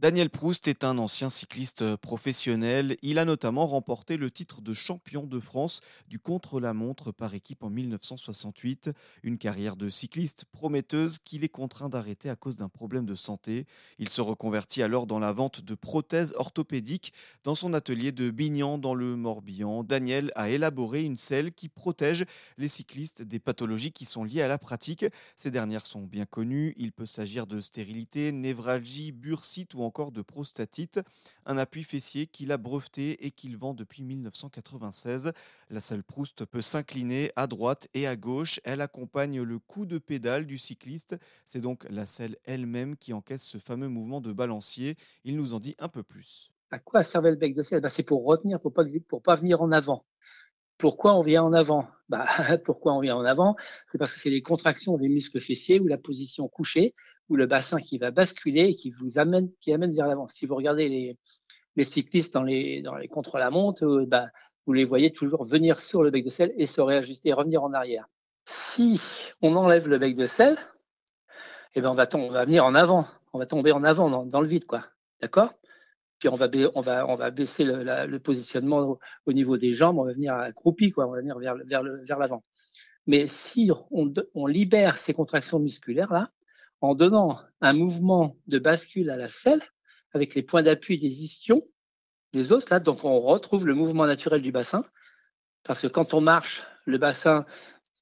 Daniel Proust est un ancien cycliste euh, professionnel. Il a notamment remporté le titre de champion de France du contre-la-montre par équipe en 1968. Une carrière de cycliste prometteuse qu'il est contraint d'arrêter à cause d'un problème de santé. Il se reconvertit alors dans la vente de prothèses orthopédiques dans son atelier de Bignan dans le Morbihan. Daniel a élaboré une selle qui protège les cyclistes des pathologies qui sont liées à la pratique. Ces dernières sont bien connues. Il peut s'agir de stérilité, névralgie, bursite ou encore de prostatite, un appui fessier qu'il a breveté et qu'il vend depuis 1996. La selle Proust peut s'incliner à droite et à gauche. Elle accompagne le coup de pédale du cycliste. C'est donc la selle elle-même qui encaisse ce fameux mouvement de balancier. Il nous en dit un peu plus. À quoi servait le bec de selle? Bah, C'est pour retenir, pour pas, pas venir en avant. Pourquoi on vient en avant? Bah, Pourquoi on vient en avant? C'est parce que c'est les contractions des muscles fessiers ou la position couchée ou le bassin qui va basculer et qui vous amène, qui amène vers l'avant. Si vous regardez les, cyclistes dans les, dans les contre-la-montre, euh, bah, vous les voyez toujours venir sur le bec de selle et se réajuster revenir en arrière. Si on enlève le bec de selle, eh ben on, va on va venir en avant, on va tomber en avant dans, dans le vide, quoi. D'accord? Puis on va, on, va, on va baisser le, positionnement au, niveau des jambes, on va venir accroupi, quoi, on va venir vers, vers, le, vers l'avant. Mais si on, on libère ces contractions musculaires là, en donnant un mouvement de bascule à la selle avec les points d'appui des ischions, les os, là, donc on retrouve le mouvement naturel du bassin, parce que quand on marche, le bassin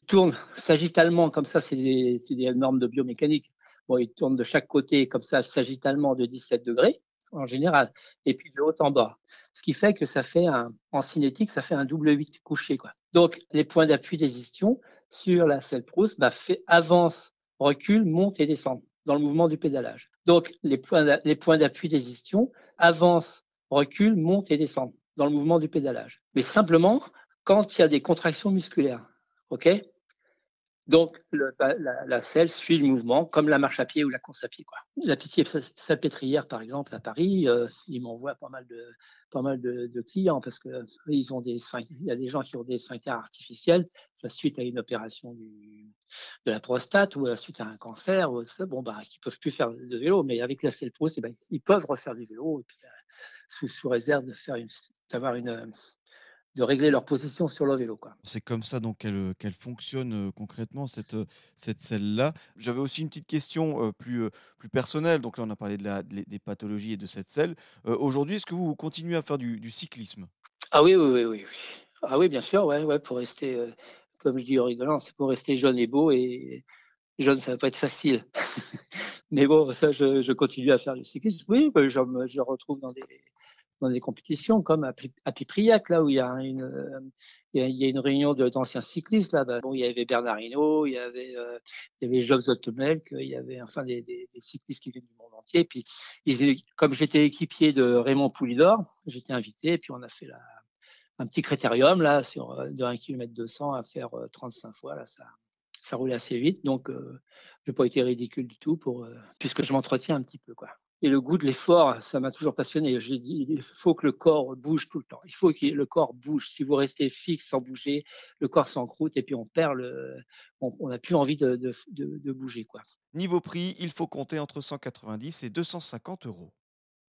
tourne sagittalement, comme ça, c'est des, des, normes de biomécanique. Bon, il tourne de chaque côté, comme ça, sagittalement de 17 degrés, en général, et puis de haut en bas. Ce qui fait que ça fait un, en cinétique, ça fait un double 8 couché, quoi. Donc, les points d'appui des ischions sur la selle Proust bah, fait, avance recule, monte et descend dans le mouvement du pédalage. Donc, les points d'appui des ischions avancent, reculent, montent et descendent dans le mouvement du pédalage. Mais simplement, quand il y a des contractions musculaires, OK? Donc, le, la, la, selle suit le mouvement, comme la marche à pied ou la course à pied. Quoi. La pitié salpêtrière, par exemple, à Paris, euh, ils m'envoient pas mal de, pas mal de, clients parce que ils ont des il y a des gens qui ont des sphincters artificiels suite à une opération de la prostate ou suite à un cancer, ou ça, bon, bah, qui peuvent plus faire de vélo, mais avec la selle pro, ils peuvent refaire du vélo et puis, euh, sous, sous réserve de faire d'avoir une, de régler leur position sur le vélo. C'est comme ça donc qu'elle euh, qu'elle fonctionne euh, concrètement, cette, euh, cette selle-là. J'avais aussi une petite question plus, plus personnelle. Donc là, on a parlé de la, des pathologies et de cette selle. Aujourd'hui, est-ce que vous continuez à faire du, cyclisme? Ah oui, oui, oui, oui, Ah oui, bien sûr, ouais, ouais, pour rester, comme je dis en rigolant, c'est pour rester jeune et beau. Et jeune, ça va pas être facile. Mais bon, ça, je, continue à faire du cyclisme. Oui, bah, je me retrouve dans des dans des compétitions comme à, Pipriac, là où il y a une, euh, il y a, une réunion d'anciens cyclistes. Là, bah, bon, il y avait Bernard Hinault, il y avait, euh, il y avait Jobs Ottomelk, il y avait enfin des, cyclistes qui viennent du monde entier. Puis, comme j'étais équipier de Raymond Poulidor, j'étais invité, et puis on a fait un petit critérium là sur euh, de 1 km 200 à faire 35 fois. Là, ça, ça roulait assez vite, donc euh, je n'ai pas été ridicule du tout pour, puisque je m'entretiens un petit peu, quoi. Et le goût de l'effort, ça m'a toujours passionné. J'ai dit, il faut que le corps bouge tout le temps. Il faut que le corps bouge. Si vous restez fixe sans bouger, le corps s'encroute et puis on perd le, on n'a plus envie de, de, de, bouger, quoi. Niveau prix, il faut compter entre 190 et 250 euros.